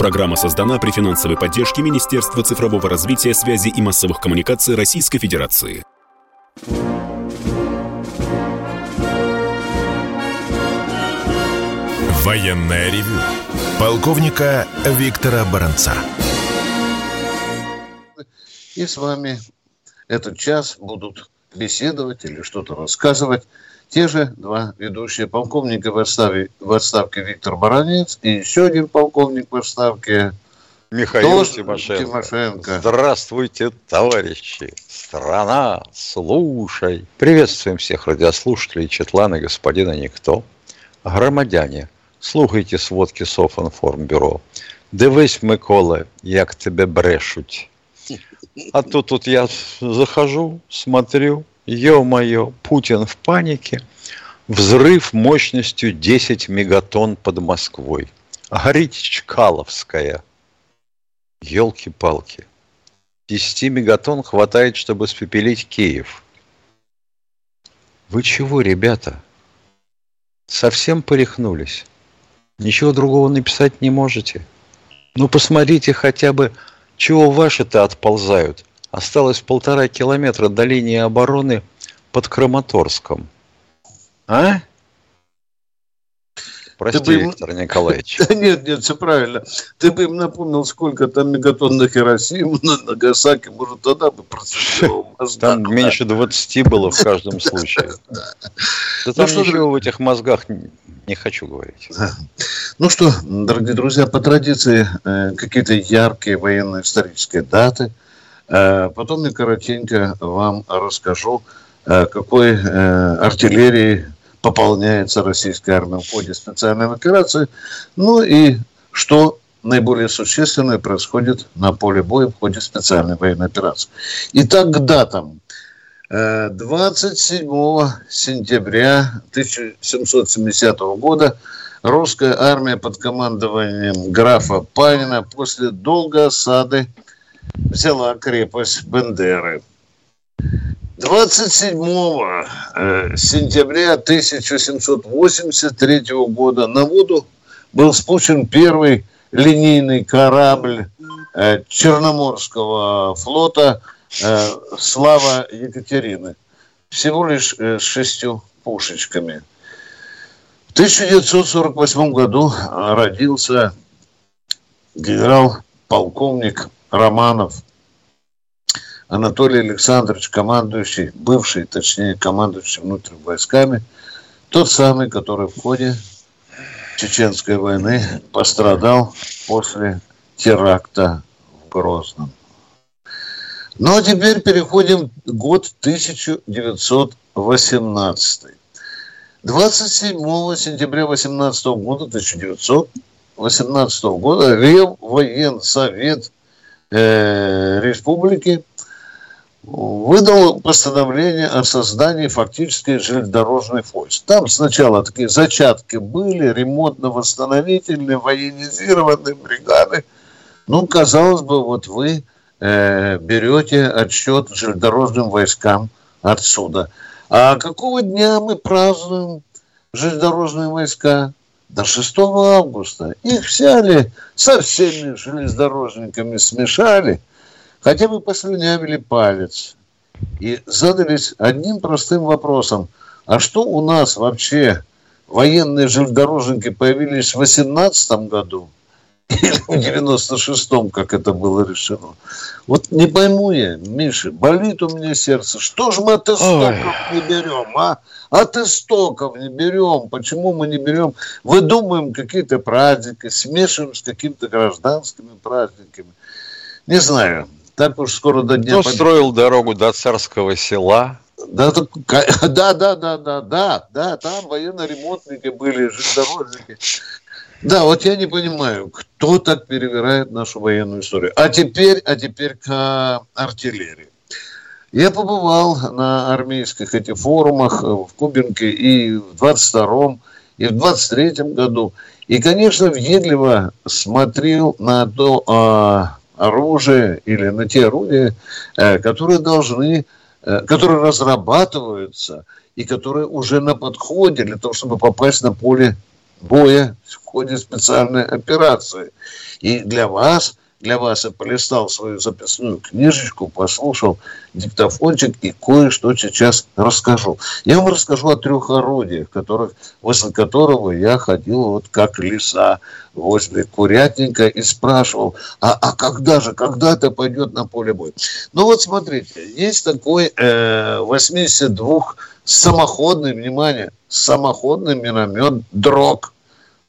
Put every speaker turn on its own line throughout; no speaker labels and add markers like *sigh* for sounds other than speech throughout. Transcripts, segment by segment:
Программа создана при финансовой поддержке Министерства цифрового развития, связи и массовых коммуникаций Российской Федерации.
Военная ревю. Полковника Виктора Баранца.
И с вами этот час будут беседовать или что-то рассказывать те же два ведущие полковника в отставке, в отставке Виктор Баранец и еще один полковник в отставке
Михаил Тимошенко. Тимошенко. Здравствуйте, товарищи. Страна, слушай. Приветствуем всех радиослушателей, Четлана, господина Никто. Громадяне, слухайте сводки Софинформбюро. Дивись, Микола, як тебе брешуть. А то тут я захожу, смотрю, Ё-моё, Путин в панике. Взрыв мощностью 10 мегатонн под Москвой. Горит Чкаловская. Елки-палки. 10 мегатонн хватает, чтобы спепелить Киев. Вы чего, ребята? Совсем порехнулись? Ничего другого написать не можете? Ну, посмотрите хотя бы, чего ваши-то отползают – Осталось полтора километра до линии обороны под Краматорском. А?
Прости, ты бы Виктор им... Николаевич. *laughs* нет, нет, все правильно. Ты бы им напомнил, сколько там мегатон на Хиросиму, на Нагасаки, может, тогда бы
процентировал Там меньше 20 было в каждом случае. *laughs* Да там ну ничего в этих мозгах не хочу говорить.
Ну что, дорогие друзья, по традиции э, какие-то яркие военно-исторические даты – потом я коротенько вам расскажу, э, какой э, артиллерии пополняется российская армия в ходе специальной операции, ну и что наиболее существенное происходит на поле боя в ходе специальной военной операции. Итак, к датам. 27 сентября 1770 года русская армия под командованием графа Панина после долгой осады взяла крепость Бендеры. 27 э, сентября 1783 года на воду был спущен первый линейный корабль э, Черноморского флота э, «Слава Екатерины». Всего лишь с шестью пушечками. В 1948 году родился генерал-полковник Романов, Анатолий Александрович, командующий, бывший, точнее, командующий внутренними войсками, тот самый, который в ходе Чеченской войны пострадал после теракта в Грозном. Ну а теперь переходим год 1918. 27 сентября 18 года, 1918 года Реввоенсовет э, республики выдал постановление о создании фактически железнодорожных войск. Там сначала такие зачатки были, ремонтно-восстановительные, военизированные бригады. Ну, казалось бы, вот вы э, берете отсчет железнодорожным войскам отсюда. А какого дня мы празднуем железнодорожные войска? До 6 августа. Их взяли, со всеми железнодорожниками смешали, хотя бы послюнявили палец. И задались одним простым вопросом. А что у нас вообще военные железнодорожники появились в 18 году – в 96-м, как это было решено. Вот не пойму я, Миша, болит у меня сердце. Что же мы от истоков Ой. не берем, а? От истоков не берем. Почему мы не берем? Выдумываем какие-то праздники, смешиваем с какими-то гражданскими праздниками. Не знаю. Так уж скоро до дня...
Кто под... строил дорогу до царского села?
Да, *laughs* да, да, да, да, да, да, там военно-ремонтники были, железнодорожники. Да, вот я не понимаю, кто так перевирает нашу военную историю. А теперь, а теперь к артиллерии. Я побывал на армейских этих форумах в Кубинке и в 22-м, и в 23-м году. И, конечно, въедливо смотрел на то а, оружие или на те орудия, а, которые должны, а, которые разрабатываются и которые уже на подходе для того, чтобы попасть на поле боя в ходе специальной операции. И для вас для вас я полистал свою записную книжечку, послушал диктофончик и кое-что сейчас расскажу. Я вам расскажу о трех орудиях, которых, возле которого я ходил вот как лиса возле курятника и спрашивал, а, а когда же, когда это пойдет на поле боя? Ну вот смотрите, есть такой э, 82 самоходный, внимание, самоходный миномет «Дрог»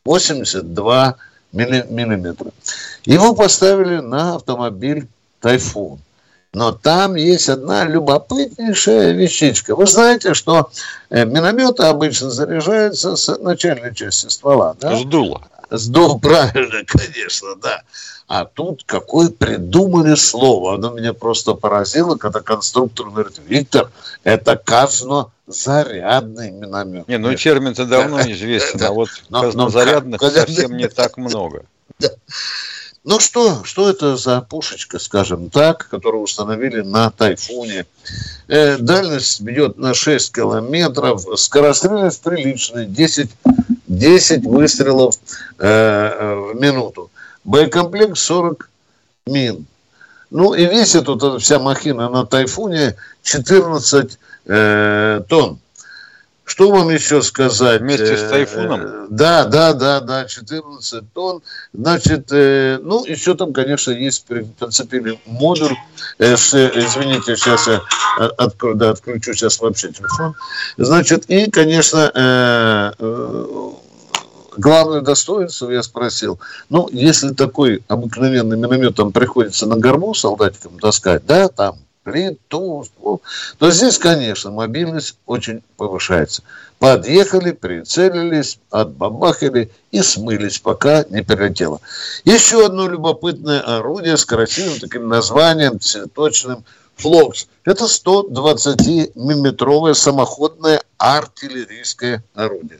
82 миллиметра. Его поставили на автомобиль «Тайфун». Но там есть одна любопытнейшая вещичка. Вы знаете, что э, минометы обычно заряжаются с начальной части ствола. Да?
С дула.
С дула, правильно, *laughs* конечно, да. А тут какое придумали слово. Оно меня просто поразило, когда конструктор говорит, Виктор, это казно зарядный миномет.
Не, ну термин-то давно *laughs* известен, а вот зарядных совсем не так много. *laughs*
Ну что, что это за пушечка, скажем так, которую установили на Тайфуне? Э, дальность бьет на 6 километров, скорострельность приличная, 10, 10 выстрелов э, э, в минуту. Боекомплект 40 мин. Ну и весит вот эта вся махина на Тайфуне 14 э, тонн. Что вам еще сказать?
Вместе с тайфуном? Э,
да, да, да, да, 14 тонн. Значит, э, ну, еще там, конечно, есть прицепили модуль. Извините, сейчас я открою, да, отключу сейчас вообще телефон. Значит, и, конечно, главное достоинство, я спросил, ну, если такой обыкновенный миномет там приходится на горбу солдатикам таскать, да, там, плиту, то здесь, конечно, мобильность очень повышается. Подъехали, прицелились, отбабахали и смылись, пока не прилетело. Еще одно любопытное орудие с красивым таким названием, цветочным, «Флокс». Это 120-миллиметровое самоходное артиллерийское орудие.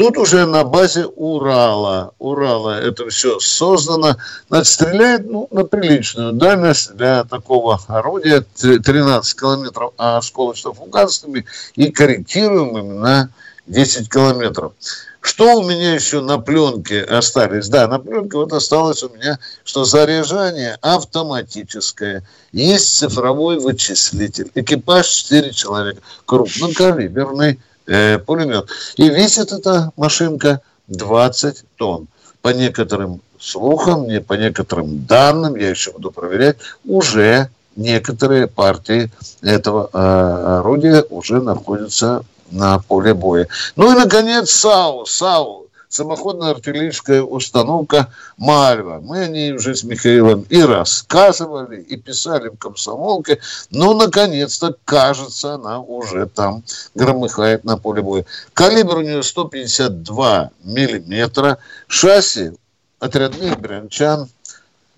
Тут уже на базе Урала, Урала это все создано. Значит, стреляет ну, на приличную дальность для такого орудия 13 километров, а осколочно-фугасными и корректируемыми на 10 километров. Что у меня еще на пленке остались? Да, на пленке вот осталось у меня, что заряжание автоматическое. Есть цифровой вычислитель. Экипаж 4 человека. Крупнокалиберный э, пулемет. И весит эта машинка 20 тонн. По некоторым слухам, не по некоторым данным, я еще буду проверять, уже некоторые партии этого э, орудия уже находятся на поле боя. Ну и, наконец, САУ. САУ самоходная артиллерийская установка «Мальва». Мы о ней уже с Михаилом и рассказывали, и писали в комсомолке. Но, наконец-то, кажется, она уже там громыхает на поле боя. Калибр у нее 152 миллиметра. Шасси отрядных брянчан –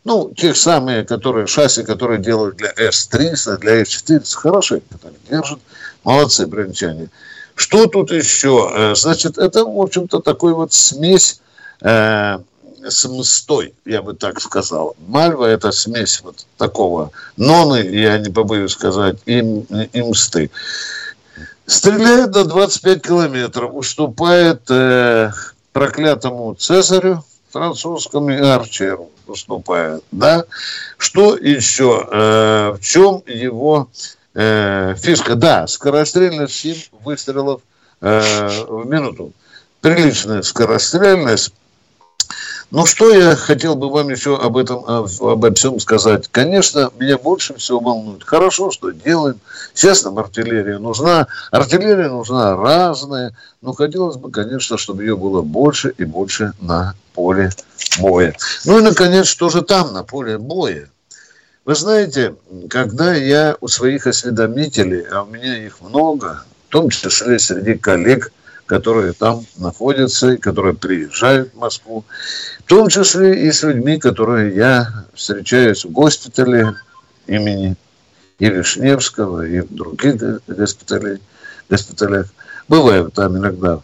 ну, те самые, которые, шасси, которые делают для С-300, для С-400, хорошие, которые держат. Молодцы, брянчане. Что тут еще? Э, значит, это, в общем-то, такой вот смесь э, с мстой, я бы так сказал. Мальва – это смесь вот такого ноны, я не побоюсь сказать, и, и мсты. Стреляет до 25 километров, уступает э, проклятому Цезарю, французскому и Арчеру уступает, да? Что еще? Э, в чем его э, фишка, да, скорострельность 7 выстрелов э, в минуту. Приличная скорострельность. Ну, что я хотел бы вам еще об этом, обо всем сказать? Конечно, меня больше всего волнует. Хорошо, что делаем. Сейчас нам артиллерия нужна. Артиллерия нужна разная. Но хотелось бы, конечно, чтобы ее было больше и больше на поле боя. Ну и, наконец, что же там на поле боя? Вы знаете, когда я у своих осведомителей, а у меня их много, в том числе среди коллег, которые там находятся, и которые приезжают в Москву, в том числе и с людьми, которые я встречаюсь в госпитале имени и Вишневского, и в других госпиталях, госпиталях. Бываю там иногда.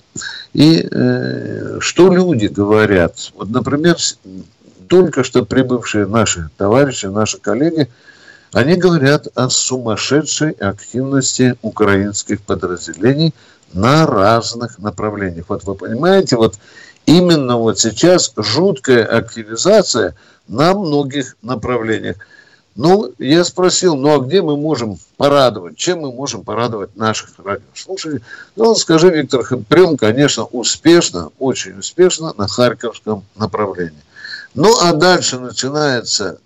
И э, что люди говорят? Вот, например, только что прибывшие наши товарищи, наши коллеги, они говорят о сумасшедшей активности украинских подразделений на разных направлениях. Вот вы понимаете, вот именно вот сейчас жуткая активизация на многих направлениях. Ну, я спросил, ну а где мы можем порадовать? Чем мы можем порадовать наших радиослушателей? Ну, скажи, Виктор, прям, конечно, успешно, очень успешно на Харьковском направлении. Ну, а дальше начинается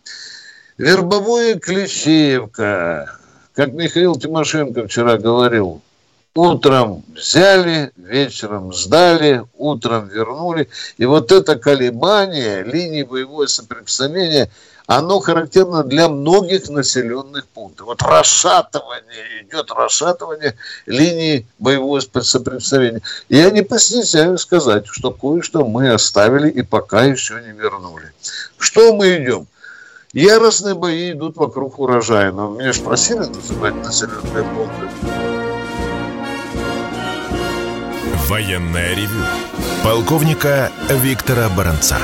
вербовое Клещеевка. Как Михаил Тимошенко вчера говорил, утром взяли, вечером сдали, утром вернули. И вот это колебание линии боевого соприкосновения – оно характерно для многих населенных пунктов. Вот расшатывание, идет расшатывание линии боевого соприкосновения. Я не постесняюсь сказать, что кое-что мы оставили и пока еще не вернули. Что мы идем? Яростные бои идут вокруг урожая. Но меня же просили называть населенные пункты.
Военная ревю. Полковника Виктора Баранца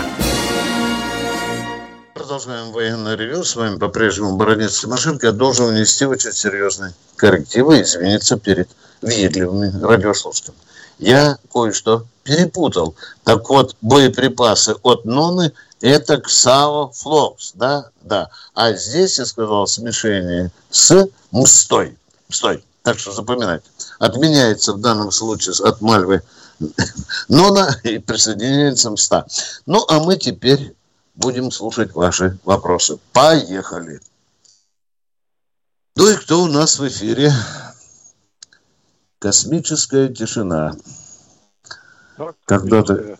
продолжаем военное ревю. С вами по-прежнему Баранец Тимошенко. Я должен внести очень серьезные коррективы и извиниться перед въедливыми радиослушателями. Я кое-что перепутал. Так вот, боеприпасы от НОНы – это КСАО Флокс, да? Да. А здесь я сказал смешение с МСТой. МСТой. Так что запоминайте. Отменяется в данном случае от Мальвы *laughs* Нона и присоединяется МСТа. Ну, а мы теперь будем слушать ваши вопросы. Поехали. Ну и кто у нас в эфире? Космическая тишина. Когда-то...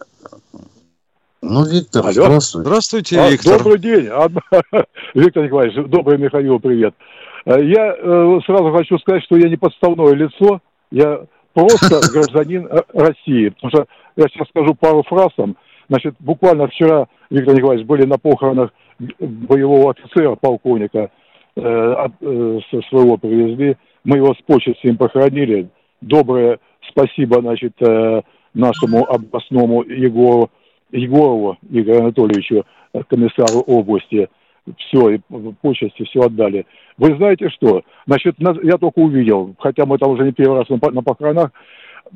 Ну, Виктор, Алло. здравствуйте.
Здравствуйте, а, Виктор. Добрый день. *laughs* Виктор Николаевич, добрый Михаил, привет. Э, я э, сразу хочу сказать, что я не подставное лицо, я просто *laughs* гражданин э, России. Потому что я сейчас скажу пару фраз там. Значит, буквально вчера, Виктор Николаевич, были на похоронах боевого офицера, полковника, э, от, э, своего привезли. Мы его с почестями похоронили. Доброе спасибо, значит, э, нашему областному Егору, Егорову Игорю Анатольевичу, э, комиссару области. Все, и почести все отдали. Вы знаете что? Значит, я только увидел, хотя мы там уже не первый раз на похоронах,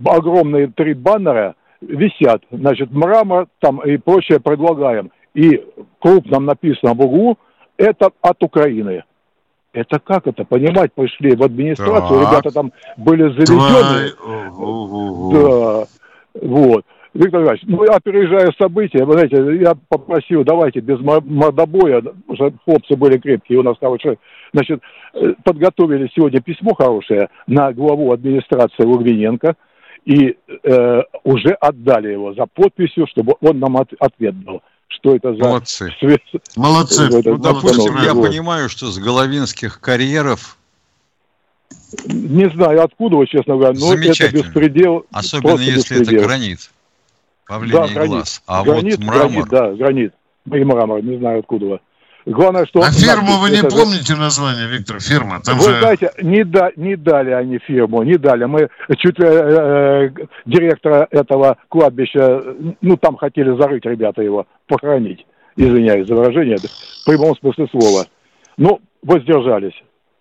огромные три баннера – висят, значит, мрамор там и прочее предлагаем. И крупным написано в углу, это от Украины. Это как это понимать? Пошли в администрацию, так. ребята там были заведены. Да, вот. Виктор Иванович, ну, опережая события, вы знаете, я попросил, давайте без мордобоя, уже хлопцы были крепкие, у нас хорошие, значит, э, подготовили сегодня письмо хорошее на главу администрации Логвиненко, и э, уже отдали его за подписью, чтобы он нам от, ответ дал. Что это за...
Молодцы.
Свет...
Молодцы. Ну, допустим, я понимаю, что с головинских карьеров
не знаю откуда, честно говоря, но это беспредел.
Особенно если беспредел. это гранит. Павление да, гранит. глаз. А гранит, вот мрамор...
Гранит, да, гранит. И мрамор, не знаю откуда.
Главное, что... А фирму вы не это... помните название, Виктор, фирма?
Там вы же... знаете, не, да, не дали они фирму, не дали. Мы чуть ли э, э, директора этого кладбища, ну, там хотели зарыть ребята его, похоронить. Извиняюсь за выражение, в прямом смысле слова. Ну, воздержались.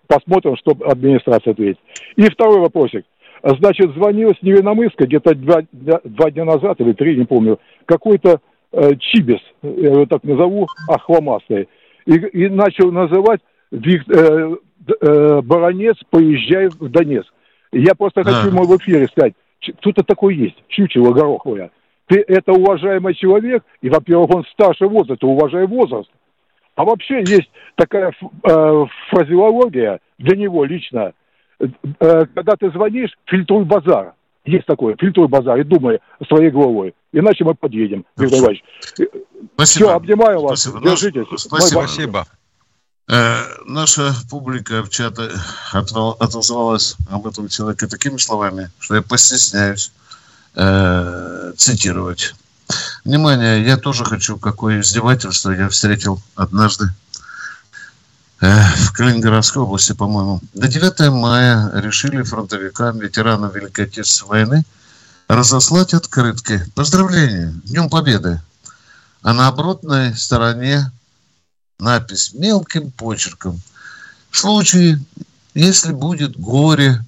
Посмотрим, что администрация ответит. И второй вопросик. Значит, звонил с Невиномыска где-то два, два дня назад или три, не помню, какой-то э, Чибис, я его так назову, ахламастый и, и начал называть Вик, э, э, Баронец, поезжай в Донецк. Я просто хочу ему в эфире сказать, кто-то такой есть, чучело гороховое. Ты это уважаемый человек, и, во-первых, он старше возраста, уважай возраст. А вообще есть такая э, фразеология для него лично. Э, когда ты звонишь, фильтруй базар. Есть такое, фильтруй базар и думай своей головой. Иначе мы подъедем, Виктор Иванович. Спасибо. Все, обнимаю вас. Спасибо. Держитесь.
Спасибо. Спасибо.
Э, наша публика в чате отозвалась об этом человеке такими словами, что я постесняюсь э, цитировать. Внимание, я тоже хочу, какое издевательство я встретил однажды э, в Калининградской области, по-моему. До 9 мая решили фронтовикам, ветеранам Великой Отечественной войны разослать открытки. Поздравления, Днем Победы а на оборотной стороне напись мелким почерком. В случае, если будет горе,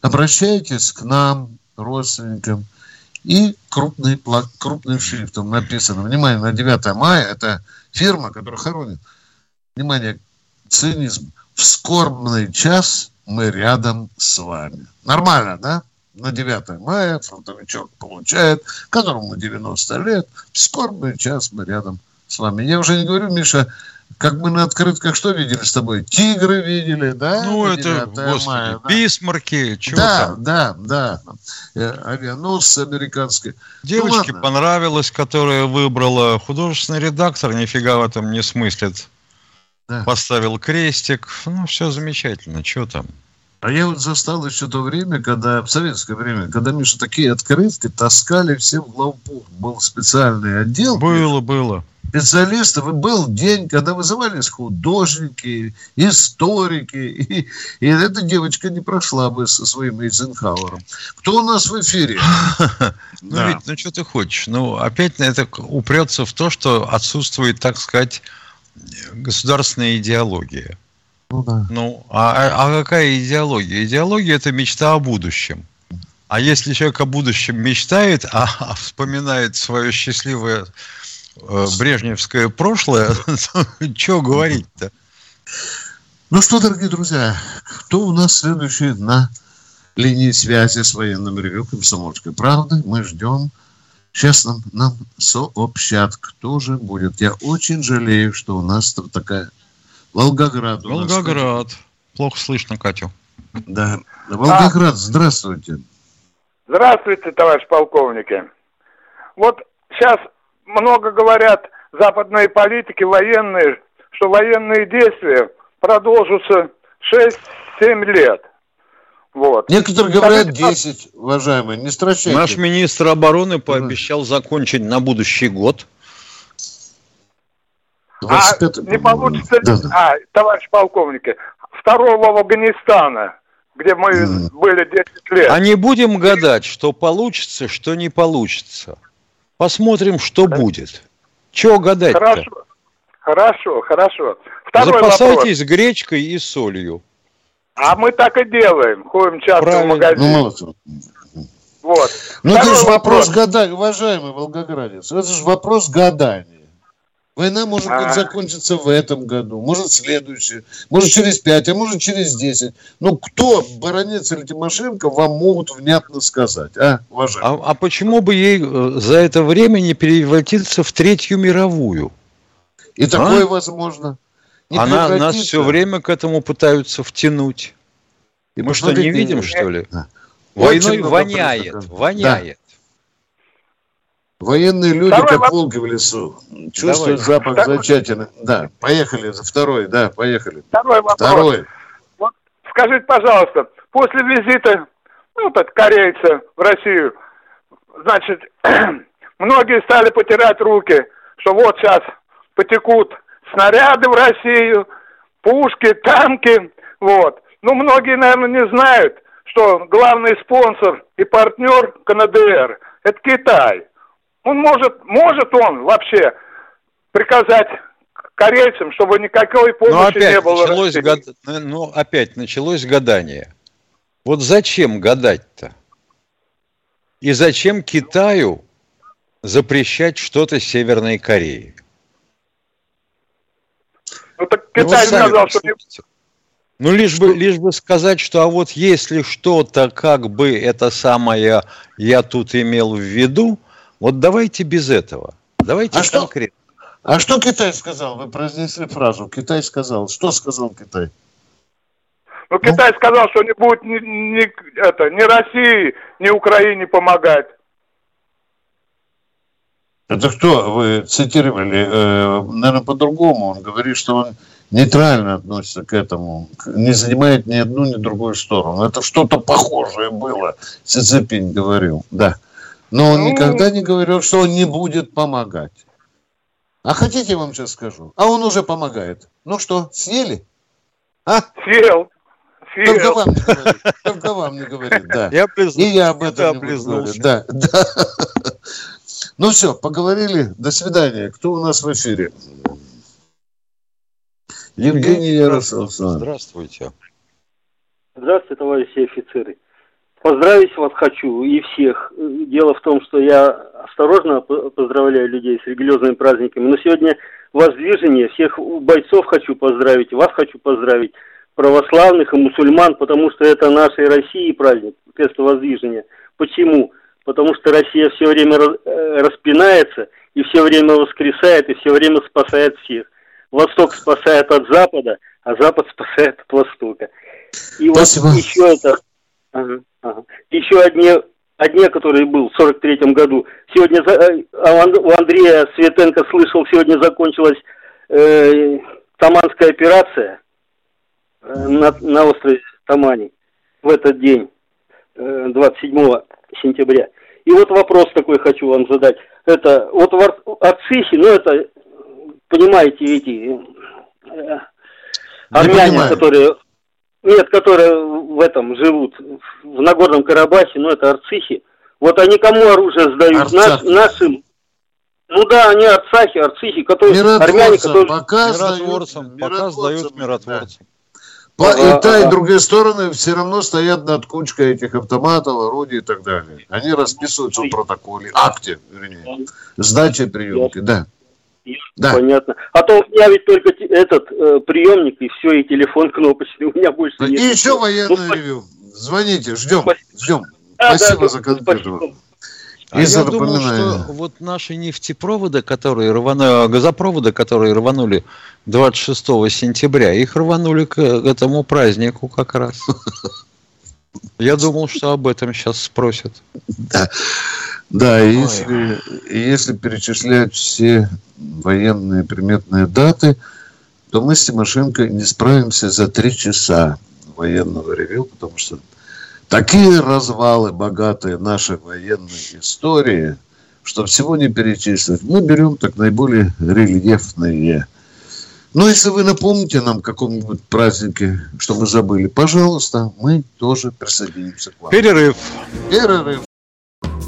обращайтесь к нам, родственникам, И крупный, крупным шрифтом написано, внимание, на 9 мая, это фирма, которая хоронит, внимание, цинизм, в скорбный час мы рядом с вами. Нормально, да? На 9 мая фронтовичок получает, которому 90 лет, в скорбный час мы рядом с вами. Я уже не говорю, Миша, как мы на открытках что видели с тобой? Тигры видели, да?
Ну, это, господи, мая, да? бисмарки, чего
да,
там?
Да, да, да. Авианосцы американские.
Девочке ну, понравилось, которая выбрала. Художественный редактор нифига в этом не смыслит. Да. Поставил крестик. Ну, все замечательно. Что там?
А я вот застал еще то время, когда, в советское время, когда, Миша, такие открытки таскали все в главпункт. Был специальный отдел.
Было, было.
Специалистов. И был день, когда вызывались художники, историки. И, и эта девочка не прошла бы со своим Эйзенхауэром. Кто у нас в эфире? *laughs*
Ну, ведь, ну, что ты хочешь? Ну, опять это упрется в то, что отсутствует, так сказать, государственная идеология. Ну, да. ну а, а, какая идеология? Идеология – это мечта о будущем. А если человек о будущем мечтает, а, а вспоминает свое счастливое э, брежневское прошлое, *laughs* то что говорить-то?
Ну что, дорогие друзья, кто у нас следующий на линии связи с военным ревю «Комсомольской правды»? Мы ждем. Сейчас нам, нам сообщат, кто же будет. Я очень жалею, что у нас такая Волгоград.
Волгоград. Плохо слышно, Катю.
Да. Волгоград, а. здравствуйте.
Здравствуйте, товарищ полковники. Вот сейчас много говорят западные политики, военные, что военные действия продолжатся 6-7 лет.
Вот. Некоторые говорят 10, уважаемые, не стращайте.
Наш министр обороны пообещал закончить на будущий год.
25... А не получится да, да. А, товарищ полковник, второго в Афганистана, где мы mm. были 10 лет.
А не будем гадать, что получится, что не получится. Посмотрим, что да. будет. Чего гадать-то?
Хорошо, хорошо, хорошо.
Второй Запасайтесь вопрос. гречкой и солью.
А мы так и делаем. Ходим часто Правильно. в магазин. Ну,
вот. Ну, это же вопрос, вопрос гадания, уважаемый волгоградец. Это же вопрос гадания. Война может быть а. закончится в этом году, может в следующий, может через пять, а может через десять. Ну кто, баронец или Тимошенко, вам могут внятно сказать, а,
уважаемый? А, а почему бы ей э, за это время не превратиться в Третью мировую?
И а? такое возможно.
Не Она нас все время к этому пытаются втянуть. И Мы что, не видим, что ли? Да. Войной воняет, воняет.
Военные люди, Второй как вопрос. волки в лесу, чувствуют Давай. запах Второй. зачатины. Да, поехали. Второй, да, поехали.
Второй вопрос. Второй. Вот скажите, пожалуйста, после визита ну, так, корейца в Россию, значит, *clears throat* многие стали потирать руки, что вот сейчас потекут снаряды в Россию, пушки, танки, вот. Но многие, наверное, не знают, что главный спонсор и партнер КНДР – это Китай. Он может, может он вообще приказать корейцам, чтобы никакой помощи
но опять
не было.
Началось гад... Ну, опять началось гадание. Вот зачем гадать-то? И зачем Китаю запрещать что-то Северной Корее?
Китай ну, сказал, что не...
Ну, лишь бы, лишь бы сказать, что а вот если что-то, как бы это самое я тут имел в виду, вот давайте без этого. Давайте а конкретно.
Что, а что Китай сказал? Вы произнесли фразу. Китай сказал. Что сказал Китай?
Ну, Китай ну? сказал, что не будет ни, ни, это, ни России, ни Украине помогать.
Это кто? Вы цитировали, э, наверное, по-другому. Он говорит, что он нейтрально относится к этому, не занимает ни одну, ни другую сторону. Это что-то похожее было, Си Цзиньпинь говорил, да. Но он ну... никогда не говорил, что он не будет помогать. А хотите, я вам сейчас скажу? А он уже помогает. Ну что, съели?
А? Съел.
Съел. Только вам не говорит. Только вам не говорит, да. *laughs*
Я признал.
И я об этом не говорю. Да, да. *laughs* Ну все, поговорили. До свидания. Кто у нас в эфире?
Евгений Ярослав. Здравствуйте.
Здравствуйте, товарищи офицеры. Поздравить вас хочу и всех. Дело в том, что я осторожно поздравляю людей с религиозными праздниками, но сегодня воздвижение, всех бойцов хочу поздравить, вас хочу поздравить, православных и мусульман, потому что это нашей России праздник, крест воздвижения. Почему? Потому что Россия все время э, распинается и все время воскресает, и все время спасает всех. Восток спасает от Запада, а Запад спасает от Востока. И Спасибо. вот еще это... Ага, ага. Еще одни, одни, который был в 43 году. Сегодня э, а у Андрея Светенко слышал, сегодня закончилась э, Таманская операция э, на, на острове Тамани в этот день, э, 27 сентября. И вот вопрос такой хочу вам задать. Это вот в Арцихе, ну это, понимаете, эти э, армяне, которые нет, которые в этом живут, в Нагорном Карабахе, ну это арцихи. Вот они кому оружие сдают? Наш, нашим. Ну да, они арцахи, арцихи, которые армяне, которые...
Пока миротворцам, пока сдают миротворцам. Да. И та, и другие стороны все равно стоят над кучкой этих автоматов, орудий и так далее. Они расписываются в протоколе, акте, вернее, сдачи приемки, да.
Да. Понятно. А то у меня ведь только этот э, приемник и все, и телефон кнопочный. *laughs* У меня больше
нет. И еще военное ну, ревю. Звоните, ждем, ждем. Да, спасибо да, за конкретно.
А и я думал, что вот наши нефтепроводы, которые рванули, газопроводы, которые рванули 26 сентября, их рванули к этому празднику как раз. *laughs* Я думал, что об этом сейчас спросят.
Да. Да, если, если перечислять все военные приметные даты, то мы с Тимошенко не справимся за три часа военного ревю, потому что такие развалы богатые нашей военной истории, что всего не перечислить. Мы берем так наиболее рельефные. Но если вы напомните нам каком-нибудь празднике, что мы забыли, пожалуйста, мы тоже присоединимся к вам.
Перерыв.
Перерыв.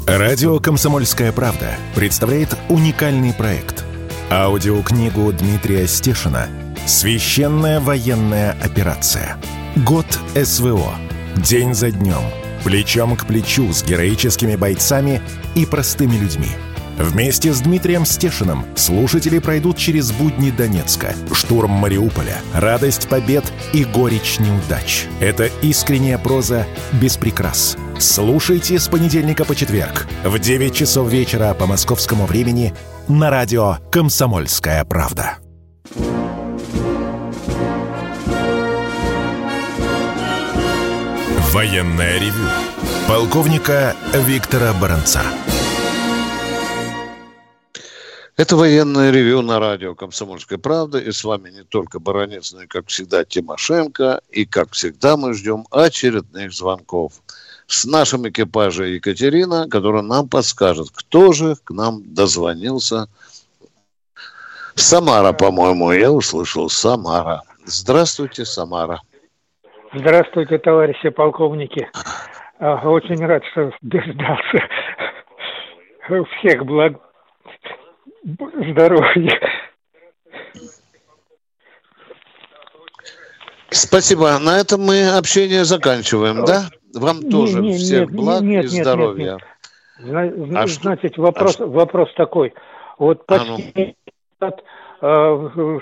Радио «Комсомольская правда» представляет уникальный проект. Аудиокнигу Дмитрия Стешина «Священная военная операция. Год СВО. День за днем. Плечом к плечу с героическими бойцами и простыми людьми». Вместе с Дмитрием Стешиным слушатели пройдут через будни Донецка, штурм Мариуполя, радость побед и горечь неудач. Это искренняя проза без прикрас – Слушайте с понедельника по четверг в 9 часов вечера по московскому времени на радио «Комсомольская правда». Военная ревю. Полковника Виктора Баранца.
Это военное ревю на радио «Комсомольская правда». И с вами не только Баранец, но и, как всегда, Тимошенко. И, как всегда, мы ждем очередных звонков – с нашим экипажем Екатерина, которая нам подскажет, кто же к нам дозвонился. Самара, по-моему, я услышал Самара. Здравствуйте, Самара.
Здравствуйте, товарищи полковники. А, очень рад, что дождался. Всех благ здоровья.
Спасибо. На этом мы общение заканчиваем, да? Вам тоже не, всех нет, благ нет, и здоровья.
Нет, нет. А Значит, что? вопрос, а вопрос такой. Вот почти а ну. э,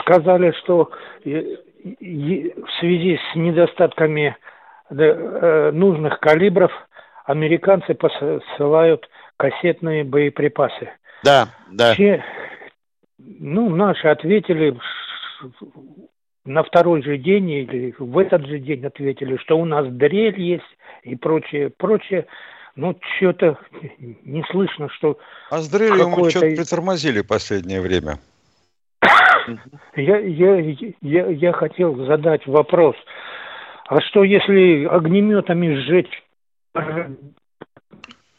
сказали, что в связи с недостатками э, нужных калибров американцы посылают кассетные боеприпасы.
Да, да. Все,
ну, наши ответили на второй же день или в этот же день ответили, что у нас дрель есть и прочее, прочее. Ну, что-то не слышно, что...
А с дрелью мы что-то притормозили последнее время.
Я, я, я, я хотел задать вопрос. А что, если огнеметами сжечь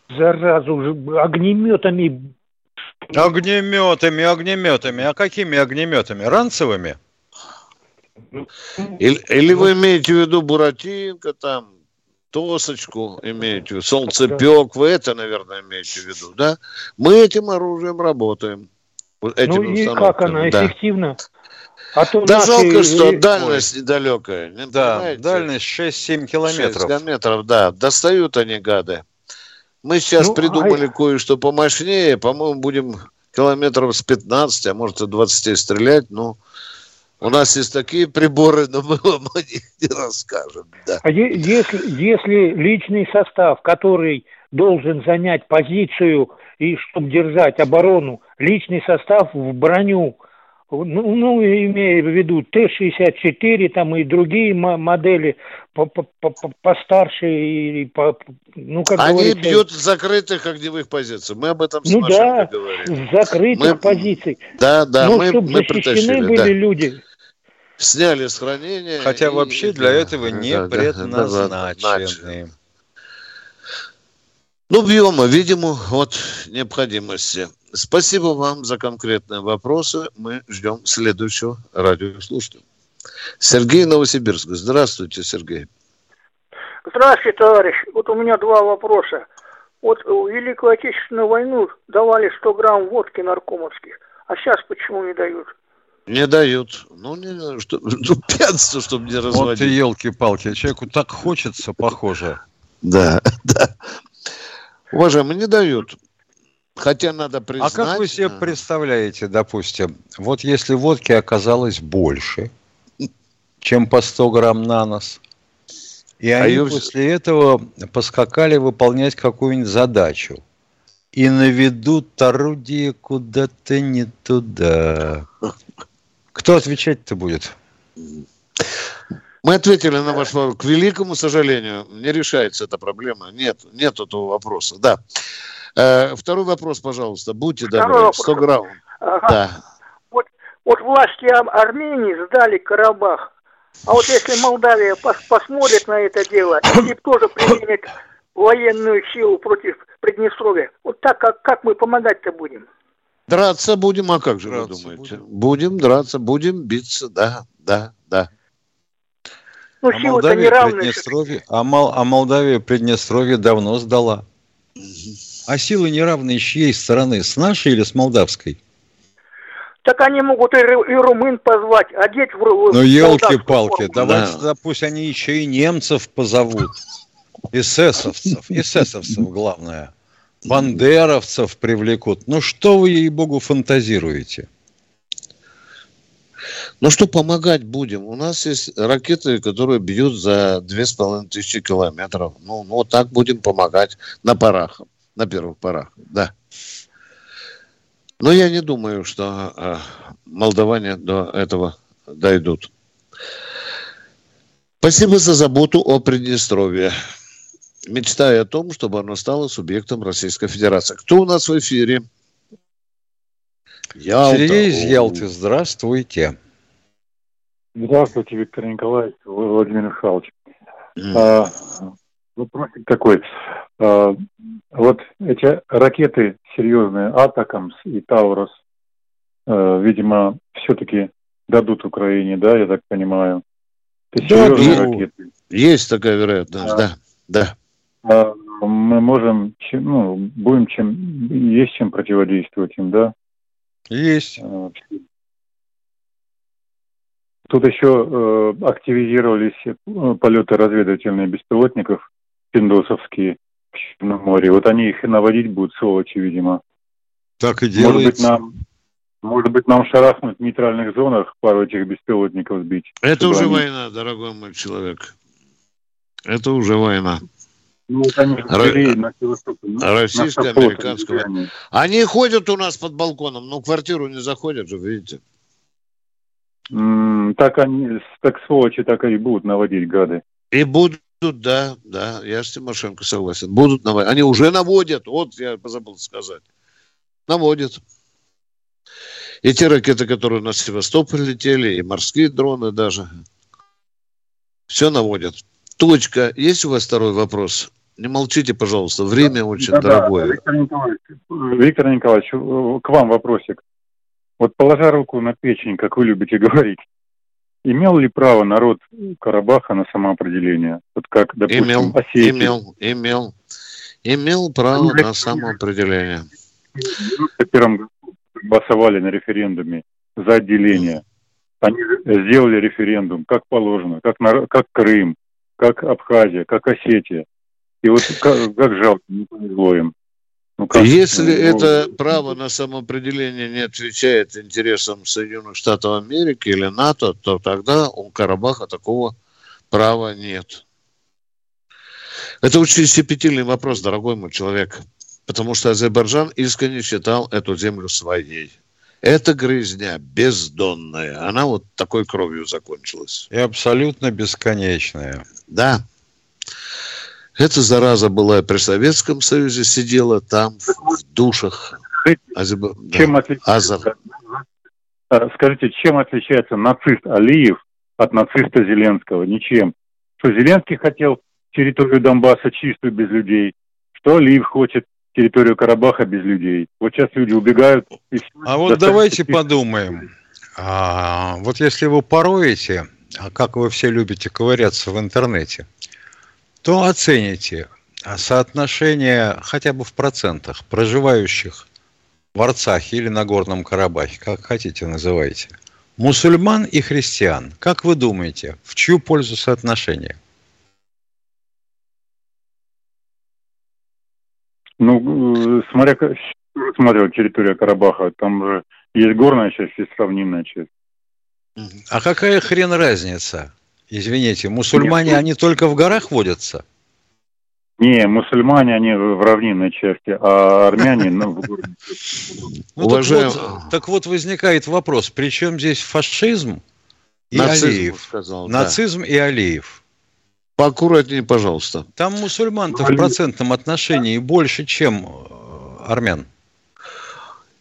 заразу, огнеметами...
Огнеметами, огнеметами. А какими огнеметами? Ранцевыми?
Или, или вы имеете в виду Буратинка там, Тосочку имеете в виду, Солнцепек, вы это, наверное, имеете в виду, да? Мы этим оружием работаем.
этими ну и как она
да.
эффективна?
А то да наши... жалко, что дальность недалекая. Не
да, дальность 6-7 километров. 6
километров, да. Достают они, гады. Мы сейчас ну, придумали а... кое-что помощнее. По-моему, будем километров с 15, а может и 20 стрелять. Ну, у нас есть такие приборы, но мы вам о них не расскажем. Да.
А если, если личный состав, который должен занять позицию и чтобы держать оборону, личный состав в броню, ну, ну имея в виду Т-64 там и другие модели постарше и по,
ну как Они говорится... бьют с закрытых огневых позиций. Мы об этом
с ну да, говорили. с закрытых мы... позиций.
Да, да,
Но мы, чтобы мы защищены были
да.
люди.
Сняли с хранения.
Хотя и... вообще для этого не да, предназначены. Да,
ну, бьем, видимо, от необходимости. Спасибо вам за конкретные вопросы. Мы ждем следующего радиослушателя. Сергей Новосибирск. Здравствуйте, Сергей.
Здравствуйте, товарищ. Вот у меня два вопроса. Вот в Великую Отечественную войну давали 100 грамм водки наркомовских, а сейчас почему не дают?
Не дают. Ну, не, что, ну *laughs* пьянство, чтобы не разводить. Вот
и елки-палки. Человеку так хочется, похоже.
Да, *laughs* да. Уважаемые, не дают. Хотя надо признать...
А как вы себе представляете, допустим, вот если водки оказалось больше, чем по 100 грамм на нос, и а они ее... после этого поскакали выполнять какую-нибудь задачу, и наведут орудие куда-то не туда. Кто отвечать-то будет?
Мы ответили на ваш вопрос. К великому сожалению, не решается эта проблема. Нет, нет этого вопроса. Да. Э, второй вопрос, пожалуйста. Будьте добры. 100 грамм.
Ага. Да. Вот, вот власти Армении сдали Карабах. А вот если Молдавия пос посмотрит на это дело и тоже применит военную силу против Приднестровья, вот так как, как мы помогать-то будем?
Драться будем, а как же драться вы думаете? Будем. будем драться, будем биться, да, да, да.
Ну, а Молдавия, Приднестровье, а, Мол, а Молдавия Приднестровье давно сдала. А силы неравные с чьей стороны? С нашей или с молдавской?
Так они могут и, и румын позвать, одеть в
Ну, елки-палки, давайте да. пусть они еще и немцев позовут. Эсэсовцев, эсэсовцев главное. Бандеровцев привлекут. Ну, что вы, ей-богу, фантазируете?
Ну что, помогать будем? У нас есть ракеты, которые бьют за две с половиной тысячи километров. Ну, ну, вот так будем помогать на парах, на первых порах, да. Но я не думаю, что э, молдаване до этого дойдут. Спасибо за заботу о Приднестровье. Мечтаю о том, чтобы оно стало субъектом Российской Федерации. Кто у нас в эфире?
Ялта. Сергей из Ялты, здравствуйте.
Здравствуйте, Виктор Николаевич, Владимир Михайлович. Mm. А, вопросик такой. А, вот эти ракеты серьезные, Атакамс и Таурус, а, видимо, все-таки дадут Украине, да, я так понимаю?
Это серьезные да, ракеты. Есть такая вероятность, а, да, да.
А, мы можем, ну, будем чем, есть чем противодействовать им, да?
Есть.
А, Тут еще э, активизировались э, полеты разведывательных беспилотников пиндосовские в Черном море. Вот они их и наводить будут, сволочи, видимо.
Так и делается.
Может быть, нам, может быть, нам шарахнуть в нейтральных зонах пару этих беспилотников сбить.
Это уже они... война, дорогой мой человек. Это уже война. Ну, они Р... на Российско-американского. Они ходят у нас под балконом, но квартиру не заходят же, видите.
Так они, так сволочи так и будут наводить гады.
И будут, да, да, я с Тимошенко согласен. Будут наводить. Они уже наводят, вот я забыл сказать. Наводят. И те ракеты, которые на Севастополь летели, и морские дроны даже. Все наводят. Точка. Есть у вас второй вопрос? Не молчите, пожалуйста. Время очень да, дорогое. Да, Виктор
Николаевич, Виктор Николаевич, к вам вопросик. Вот положа руку на печень, как вы любите *laughs* говорить, имел ли право народ Карабаха на самоопределение? Вот как,
допустим, имел, Осетия. имел, имел, имел право на самоопределение.
В 91 году
голосовали на референдуме за отделение. Они сделали референдум, как положено, как, на, как Крым, как Абхазия, как Осетия. И вот как, как жалко, не повезло им.
Ну, как, Если ну, это право на самоопределение не отвечает интересам Соединенных Штатов Америки или НАТО, то тогда у Карабаха такого права нет. Это очень щепетильный вопрос, дорогой мой человек, потому что Азербайджан искренне считал эту землю своей. Это грызня бездонная. Она вот такой кровью закончилась.
И абсолютно бесконечная.
Да. Эта зараза была при Советском Союзе, сидела там, в душах.
Азерб... Чем да. отличается... Азер... Скажите, чем отличается нацист Алиев от нациста Зеленского? Ничем. Что Зеленский хотел территорию Донбасса чистую без людей, что Алиев хочет территорию Карабаха без людей. Вот сейчас люди убегают.
И а вот давайте чисто. подумаем. А, вот если вы пороете, а как вы все любите ковыряться в интернете, то оцените соотношение хотя бы в процентах проживающих в Арцахе или на Горном Карабахе, как хотите называйте, мусульман и христиан. Как вы думаете, в чью пользу соотношение?
Ну, смотря, смотрел территория Карабаха, там же есть горная часть, есть равнинная часть.
А какая хрен разница? Извините, мусульмане, Нет. они только в горах водятся?
Не, мусульмане, они в равнинной части, а армяне ну, в городе.
Ну, Уважаем... так, вот, так вот возникает вопрос, при чем здесь фашизм и Нацизм, Алиев? Сказал, Нацизм да. и Алиев.
Поаккуратнее, пожалуйста.
Там мусульман-то в процентном отношении больше, чем э, армян.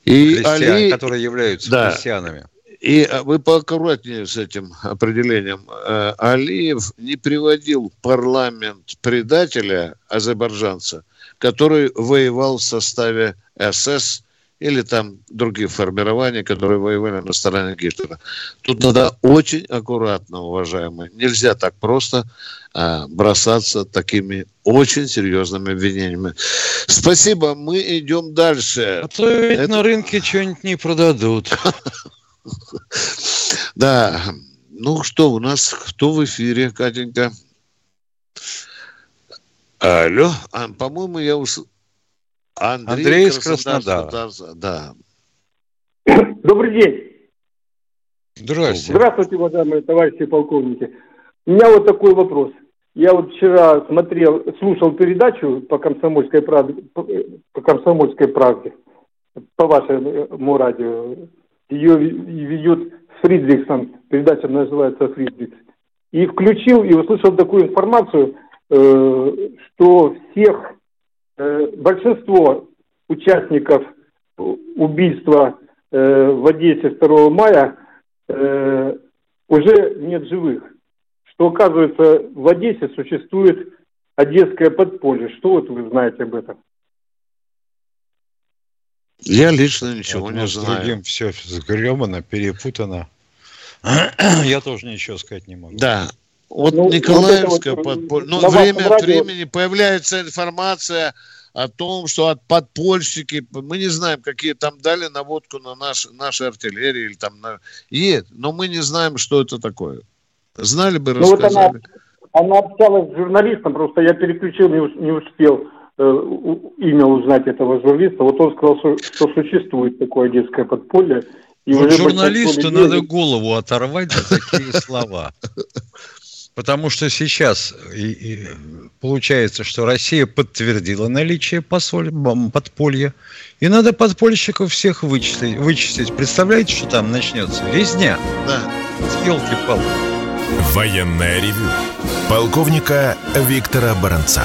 И Христиан, Али... которые являются да. христианами.
И э, вы поаккуратнее с этим определением. Э, Алиев не приводил парламент предателя, азербайджанца, который воевал в составе СС или там другие формирования, которые воевали на стороне Гитлера. Тут надо очень аккуратно, уважаемые. Нельзя так просто а, бросаться такими очень серьезными обвинениями. Спасибо, мы идем дальше.
А то ведь Это... на рынке что-нибудь не продадут. *laughs* *laughs*
Да. Ну что, у нас кто в эфире, Катенька? Алло, а, по-моему, я услышал.
Андрей, Андрей из Краснодара.
Краснодара. Да.
Добрый день.
Здравствуйте.
Здравствуйте, уважаемые товарищи полковники. У меня вот такой вопрос. Я вот вчера смотрел, слушал передачу по комсомольской правде, по комсомольской правде, по вашему радио. Ее ведет Фридриксон, передача называется Фридрикс. И включил и услышал такую информацию, э, что всех Э, большинство участников убийства э, в Одессе 2 мая уже нет живых. Что, оказывается, в Одессе существует одесское подполье. Что вот вы знаете об этом?
Я лично ничего Одно не знаю.
другим все сгремано, перепутано. *clears throat* Я тоже ничего сказать не могу.
Да, вот ну, Николаевское вот подполье. Ну, время от времени появляется информация о том, что от подпольщики, мы не знаем, какие там дали наводку на наш, нашей артиллерии или там на... Есть, но мы не знаем, что это такое. Знали бы, ну, рассказали. Вот
она, она общалась с журналистом, просто я переключил, не, не успел э, имя узнать этого журналиста. Вот он сказал, что, существует такое детское подполье.
И вот журналисту надо голову оторвать за такие *laughs* слова. Потому что сейчас и, и получается, что Россия подтвердила наличие посоль, подполья. И надо подпольщиков всех вычислить. вычислить. Представляете, что там начнется? Резня. Да. Елки-палки.
Военная ревю. Полковника Виктора Баранца.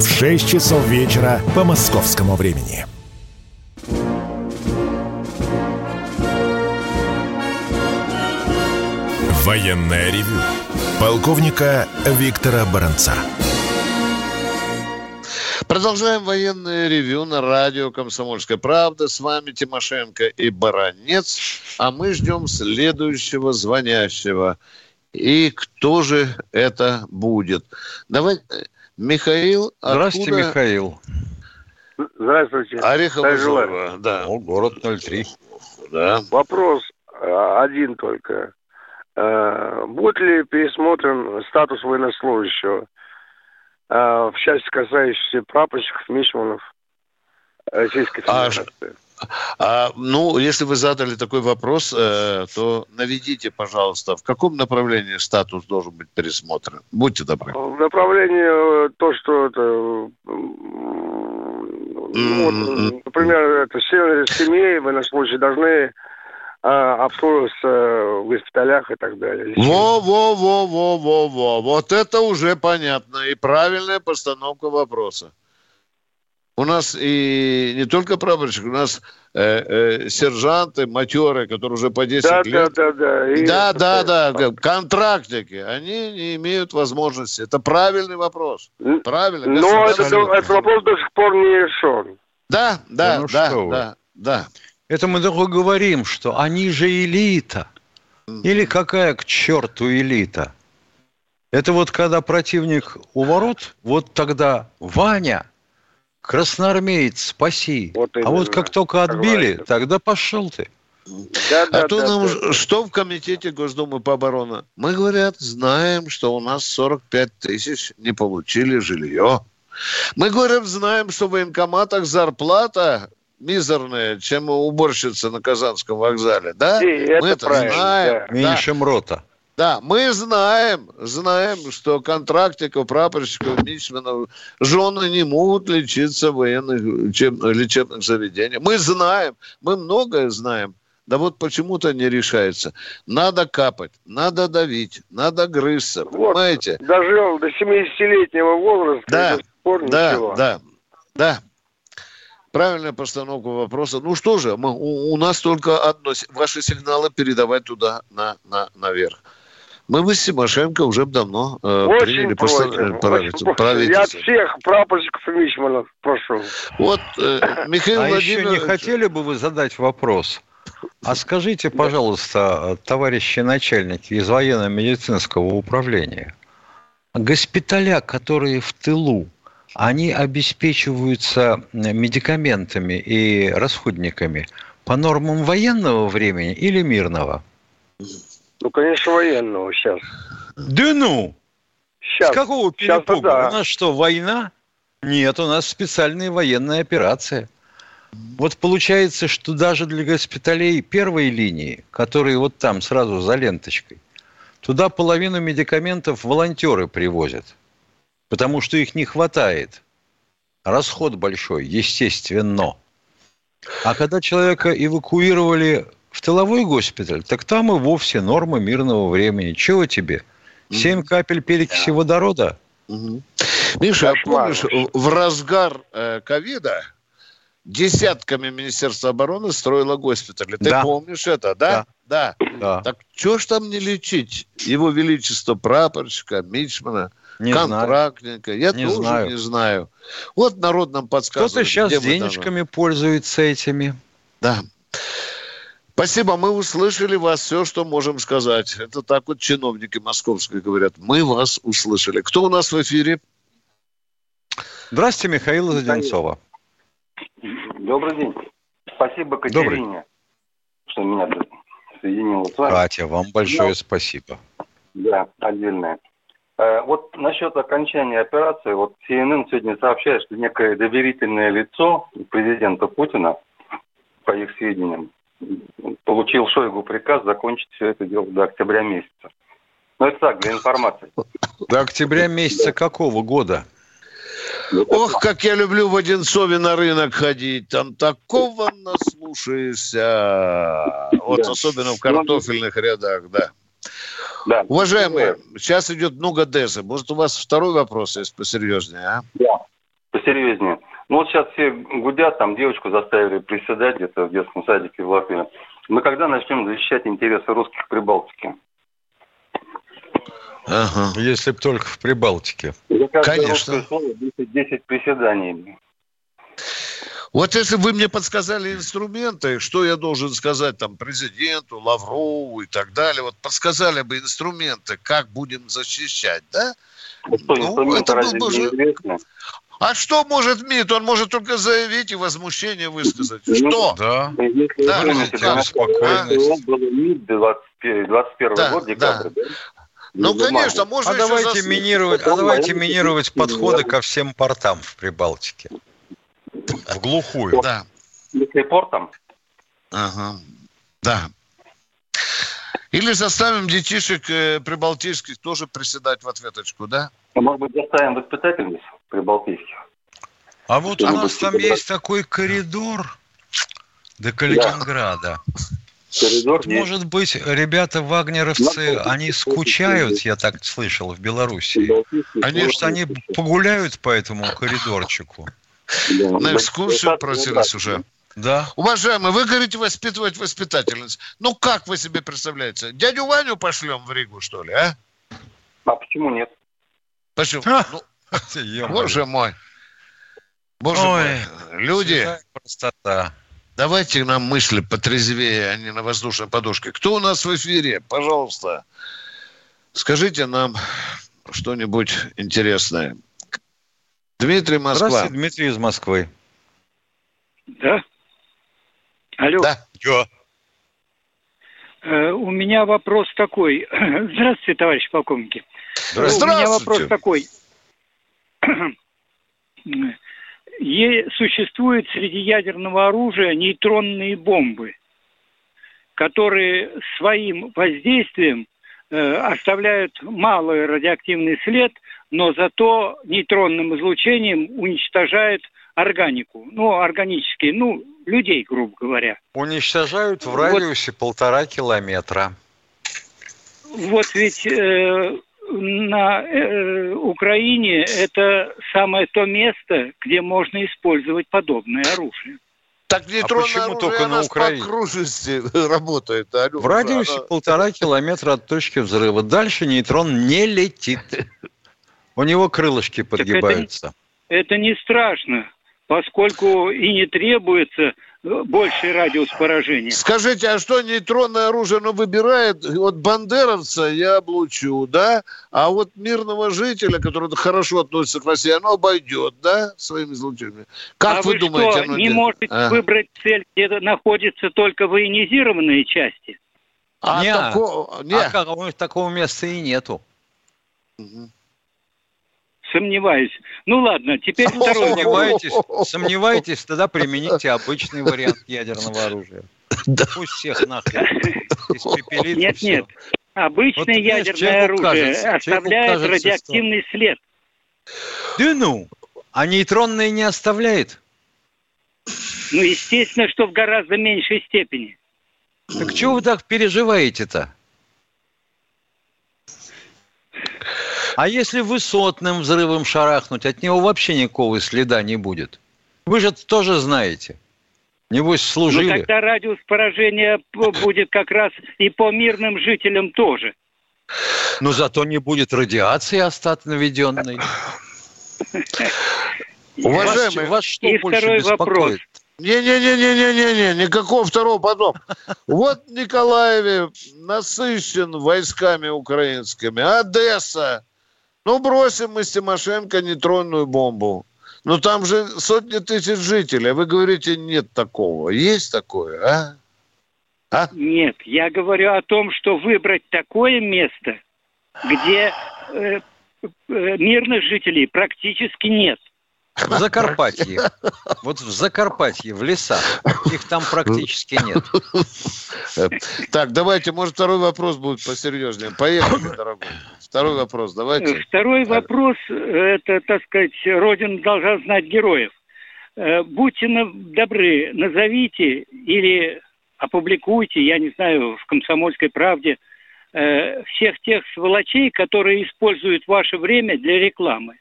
в 6 часов вечера по московскому времени. Военное ревю полковника Виктора Баранца.
Продолжаем военное ревю на радио «Комсомольская правда». С вами Тимошенко и Баранец. А мы ждем следующего звонящего. И кто же это будет? Давай. Э, Михаил.
Здравствуйте, откуда... Михаил.
Здравствуйте.
Орехово,
да. О, город 03.
Да. Вопрос э, один только. Э, будет ли пересмотрен статус военнослужащего э, в части касающейся прапорщиков, мичманов Российской а Федерации?
А, а, ну, если вы задали такой вопрос, э, то наведите, пожалуйста, в каком направлении статус должен быть пересмотрен? Будьте добры.
В направлении то, что это, mm-hmm. вот, например, это члены семей военнослужащие должны а, обслуживаться в госпиталях и так далее.
Во-во-во-во-во-во. Вот это уже понятно. И правильная постановка вопроса. У нас и не только прапорщик, у нас э, э, сержанты, матеры, которые уже по 10 да, лет.
Да, да, да.
И да, да, да, да. Контрактники, они не имеют возможности. Это правильный вопрос. Правильно.
Но этот, этот вопрос до сих пор не решен.
Да, да, да, ну, да, да, да.
Это мы только говорим, что они же элита. Или какая к черту элита? Это вот когда противник у ворот, вот тогда Ваня, красноармеец, спаси. Вот а вот как только отбили, Согласен. тогда пошел ты.
Да, да, а то да, нам да. что в комитете Госдумы по обороне? Мы, говорят, знаем, что у нас 45 тысяч не получили жилье. Мы, говорят, знаем, что в военкоматах зарплата мизерная, чем уборщица на Казанском вокзале, да?
И это Мы это знаем.
Да. Меньше мрота.
Да, мы знаем, знаем, что контрактиков, прапорщиков, мичманов, жены не могут лечиться в военных лечебных заведениях. Мы знаем, мы многое знаем. Да вот почему-то не решается. Надо капать, надо давить, надо грызться, вот, понимаете?
Дожил до 70-летнего возраста,
да, да, ничего. да, да правильная постановка вопроса. Ну что же, мы, у, у нас только одно, ваши сигналы передавать туда, на, на, наверх. Мы бы с Тимошенко уже давно э, очень приняли
против, правительство, правительство. Я от всех прапорщиков и мичманов прошу.
Вот, э, *laughs* Михаил
а Владимирович... еще не хотели бы вы задать вопрос? А скажите, пожалуйста, товарищи начальники из военно-медицинского управления, госпиталя, которые в тылу, они обеспечиваются медикаментами и расходниками по нормам военного времени или мирного?
Ну, конечно, военного сейчас.
Да ну! Сейчас. С какого перепуга? Да. У нас что, война? Нет, у нас специальная военная операция. Вот получается, что даже для госпиталей первой линии, которые вот там сразу за ленточкой, туда половину медикаментов волонтеры привозят – потому что их не хватает. Расход большой, естественно. А когда человека эвакуировали в тыловой госпиталь, так там и вовсе нормы мирного времени. Чего тебе? Семь капель перекиси водорода?
Миша, а помнишь, в разгар э, ковида десятками Министерства обороны строило госпитали. Ты да. помнишь это, да? Да. да. да. Так что ж там не лечить его величество прапорщика, мичмана, не контрактника. Знаю. Я не тоже знаю. не знаю. Вот народ нам подсказывает.
Кто-то сейчас денежками пользуется этими.
Да. Спасибо, мы услышали вас, все, что можем сказать. Это так вот чиновники московские говорят. Мы вас услышали. Кто у нас в эфире?
Здравствуйте, Михаил Заденцова.
Добрый день. Спасибо Катерине, Добрый. что меня соединила с вами.
Катя, вам большое ну, спасибо.
Да, отдельное. Э, вот насчет окончания операции, вот CNN сегодня сообщает, что некое доверительное лицо президента Путина, по их сведениям, получил Шойгу приказ закончить все это дело до октября месяца. Ну, это так, для информации.
До октября месяца какого года?
Ох, как я люблю в Одинцове на рынок ходить. Там такого наслушаешься. Вот да. особенно в картофельных рядах, да. Да. Уважаемые, сейчас идет много ДЭСа. Может, у вас второй вопрос есть посерьезнее, а?
Да, посерьезнее. Ну, вот сейчас все гудят, там девочку заставили приседать где-то в детском садике в Латвии. Мы когда начнем защищать интересы русских Прибалтики?
Ага. Если бы только в Прибалтике.
Конечно. Слово 10, 10 приседаний.
Вот если бы вы мне подсказали инструменты, что я должен сказать там президенту, Лаврову и так далее, вот подсказали бы инструменты, как будем защищать, да?
Ну, ну это был бы уже...
А что может МИД? Он может только заявить и возмущение высказать. Ну, что?
Да.
Да, да. спокойно. Было МИД 21, 21 да, год, декабрь, да?
Ну, конечно, можно
а давайте минировать, а давайте минировать подходы ко всем портам в Прибалтике. В глухую.
Да.
Если портом?
Ага. Да. Или заставим детишек э, прибалтийских тоже приседать в ответочку, да?
А может быть, заставим воспитательниц прибалтийских?
А вот у нас там есть такой коридор до Калининграда. Коридор Может быть, ребята вагнеровцы, они скучают, я так слышал, в Беларуси. Может, они погуляют по этому коридорчику?
На экскурсию просились уже.
Да.
Уважаемый, вы говорите воспитывать воспитательниц. Ну, как вы себе представляете? Дядю Ваню пошлем в Ригу, что ли, а?
А почему нет?
Почему? А, ну, боже мой. Боже Ой, мой. Люди.
Простота.
Давайте нам мысли потрезвее, а не на воздушной подушке. Кто у нас в эфире? Пожалуйста, скажите нам что-нибудь интересное. Дмитрий Москва.
Здравствуйте, Дмитрий из Москвы.
Да? Алло.
Да.
Чё?
Э, у меня вопрос такой. *clears throat* Здравствуйте, товарищ полковники.
Здравствуйте.
У меня вопрос такой. Существует среди ядерного оружия нейтронные бомбы, которые своим воздействием э, оставляют малый радиоактивный след, но зато нейтронным излучением уничтожают органику, ну, органические, ну, людей, грубо говоря.
Уничтожают в радиусе вот, полтора километра.
Вот ведь э, на э, Украине это самое то место, где можно использовать подобное оружие.
Так нейтронное а почему оружие, только на Украине? окружности *laughs* работает.
Алло, в радиусе она... полтора километра от точки взрыва. Дальше нейтрон не летит. У него крылышки подгибаются.
Это, это не страшно поскольку и не требуется больший радиус поражения.
Скажите, а что нейтронное оружие оно выбирает? Вот бандеровца я облучу, да? А вот мирного жителя, который хорошо относится к России, оно обойдет, да, своими излучениями? Как
а
вы,
вы
думаете?
Что, не делает? можете а? выбрать цель, где находятся только военизированные части?
А, не, тако... не. а как, такого места и нету. Угу.
Сомневаюсь. Ну ладно, теперь второй
Сомневаетесь, сомневаетесь, тогда примените обычный вариант ядерного оружия. Да. Пусть всех нахрен испепелит.
Нет,
все.
нет. Обычное вот, ядерное оружие кажется, оставляет кажется, радиоактивный что... след.
Да ну, а нейтронные не оставляет?
Ну, естественно, что в гораздо меньшей степени.
Так чего вы так переживаете-то? А если высотным взрывом шарахнуть, от него вообще никакого следа не будет. Вы же тоже знаете. Небось, служили. Ну,
тогда радиус поражения будет как раз и по мирным жителям тоже.
Но зато не будет радиации остат наведенной. *laughs*
Уважаемый,
вас, вас что и больше второй беспокоит? вопрос.
Не-не-не-не-не-не, никакого второго потом. *laughs* Вот Николаеве насыщен войсками украинскими, Одесса, ну, бросим мы с Тимошенко нейтронную бомбу. Ну, там же сотни тысяч жителей. Вы говорите, нет такого. Есть такое, а?
а? Нет, я говорю о том, что выбрать такое место, где э, э, мирных жителей практически нет.
В Закарпатье. *laughs* Вот в Закарпатье, в лесах. Их там практически нет. *laughs*
Так, давайте, может, второй вопрос будет посерьезнее. Поехали, дорогой. Второй вопрос, давайте.
Второй вопрос, это, так сказать, Родина должна знать героев. Э, будьте добры, назовите или опубликуйте, я не знаю, в «Комсомольской правде», э, всех тех сволочей, которые используют ваше время для рекламы.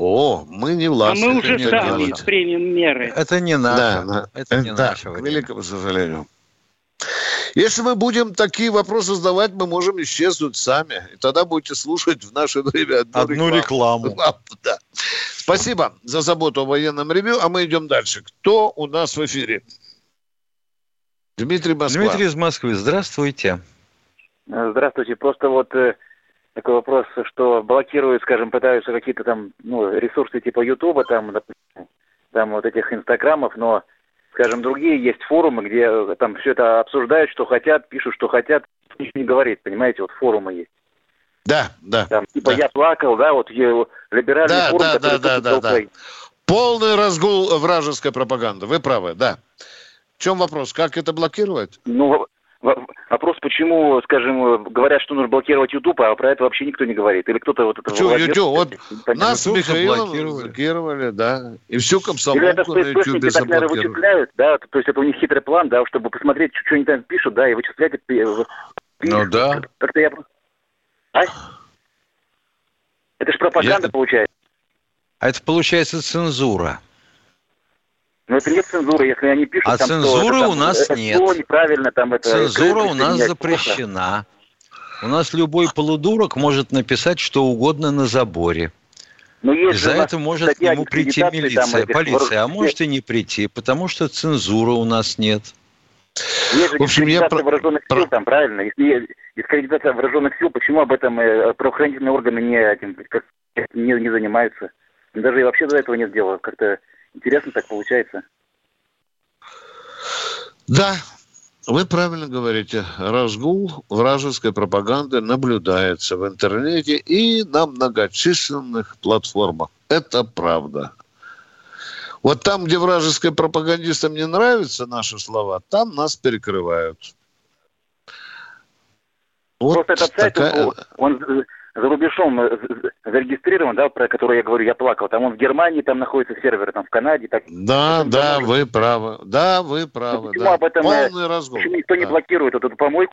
О, мы не властны.
А мы уже сами делать. примем меры.
Это не надо.
Да, это не да, наше к великому сожалению. Если мы будем такие вопросы задавать, мы можем исчезнуть сами. И тогда будете слушать в наше время
одну, одну рекламу. рекламу. *laughs*
Да. Спасибо за заботу о военном ревю, а мы идем дальше. Кто у нас в эфире? Дмитрий Москва.
Дмитрий из Москвы, здравствуйте.
Здравствуйте. Просто вот э, такой вопрос, что блокируют, скажем, пытаются какие-то там ну, ресурсы типа Ютуба, там, там вот этих инстаграмов, но, скажем, другие есть форумы, где там все это обсуждают, что хотят, пишут, что хотят, ничего не говорит, понимаете, вот форумы есть.
Да, да.
Там, типа
да.
я плакал, да, вот либеральный
да,
форум,
да, да, да, да, да. Полный разгул вражеской пропаганды. Вы правы, да. В чем вопрос? Как это блокировать?
Ну, Вопрос, почему, скажем, говорят, что нужно блокировать YouTube, а про это вообще никто не говорит. Или кто-то вот это...
Что, YouTube? Вот нас с Михаилом блокировали. блокировали, да. И всю комсомолку Или это на YouTube так, наверное,
вычисляют, да, то есть это у них хитрый план, да, чтобы посмотреть, что они там пишут, да, и вычислять...
Ну да.
Как-то я... А? Это же пропаганда я... получается.
А это получается цензура.
Но это нет цензуры, если они пишут...
А
там,
цензуры
это,
у нас
это,
нет.
Неправильно, там это...
Цензура у нас запрещена. Плохо. У нас любой полудурок может написать что угодно на заборе. Но и за это может к нему прийти милиция, там, полиция, а может и не прийти, потому что цензуры у нас нет.
Есть же в общем, я про... вооруженных сил, там, правильно? Если дискредитация вооруженных сил, почему об этом э, правоохранительные органы не, этим, не, не занимаются? Даже и вообще до этого нет дела. Как-то Интересно так получается.
Да, вы правильно говорите. Разгул вражеской пропаганды наблюдается в интернете и на многочисленных платформах. Это правда. Вот там, где вражеским пропагандистам не нравятся наши слова, там нас перекрывают.
Вот Просто этот сайт, он, он за рубежом э, зарегистрирован, да, про который я говорю, я плакал. Там он в Германии, там находится сервер, там в Канаде. Так,
да, да, там, вы правы. Да, вы правы.
почему
да.
об этом
э, Полный разгул.
Почему никто да. не блокирует вот эту помойку,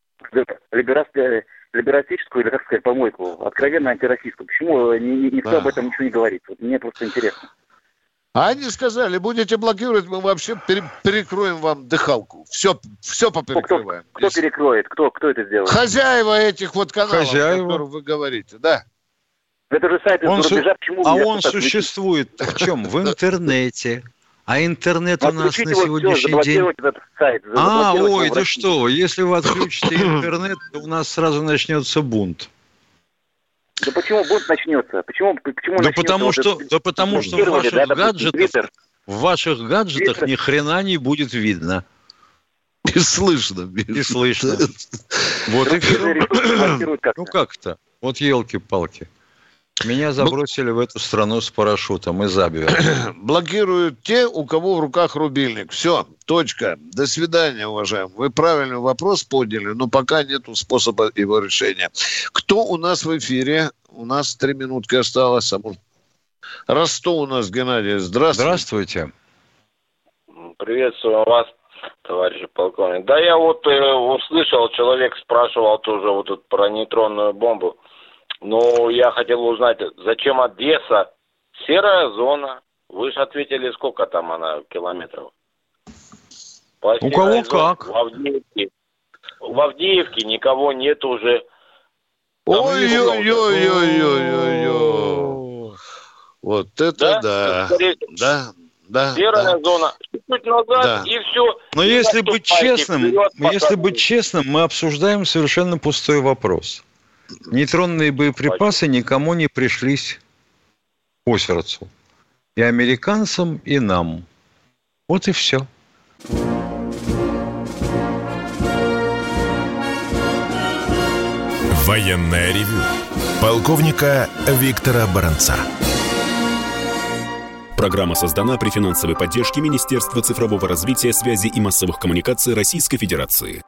либерастическую, или как сказать, помойку, откровенно антироссийскую? Почему никто да. об этом ничего не говорит? Вот мне просто интересно.
А они сказали, будете блокировать, мы вообще перекроем вам дыхалку. Все, все поперекрываем.
Кто, кто, кто перекроет? Кто, кто это сделает?
Хозяева этих вот каналов, Хозяева. о которых вы говорите, да.
Это же сайт
он рубежа, почему А он существует в чем? В *laughs* интернете. А интернет у нас на сегодняшний день... Этот сайт, а, ой, да что, если вы отключите *coughs* интернет, то у нас сразу начнется бунт.
Да почему бунт начнется? Почему, почему
да потому вот что, это, да потому что в ваших да, гаджетах, в ваших гаджетах Twitter. ни хрена не будет видно.
И слышно.
И слышно. *laughs* Вот и все. Ну как-то. Вот елки-палки. Меня забросили в эту страну с парашютом из Абвера. *clears throat*
Блокируют те, у кого в руках рубильник. Все, точка. До свидания, уважаемые. Вы правильный вопрос подняли, но пока нет способа его решения. Кто у нас в эфире? У нас три минутки осталось. А Ростов у нас, Геннадий. Здравствуйте.
Здравствуйте.
Приветствую вас, товарищ полковник. Да я вот э, услышал, человек спрашивал тоже вот тут про нейтронную бомбу. Ну, я хотел узнать, зачем Одесса? Серая зона. Вы же ответили, сколько там она километров?
По У кого зоне, как?
В Авдеевке. В Авдеевке никого нет уже.
Ой-ой-ой-ой-ой-ой. Вот это да. Да, да.
Серая зона. Чуть назад да. и все.
Но если быть честным, если быть честным, мы обсуждаем совершенно пустой вопрос. Нейтронные боеприпасы никому не пришлись по сердцу. И американцам, и нам. Вот и все.
Военная ревю. Полковника Виктора Баранца.
Программа создана при финансовой поддержке Министерства цифрового развития, связи и массовых коммуникаций Российской Федерации.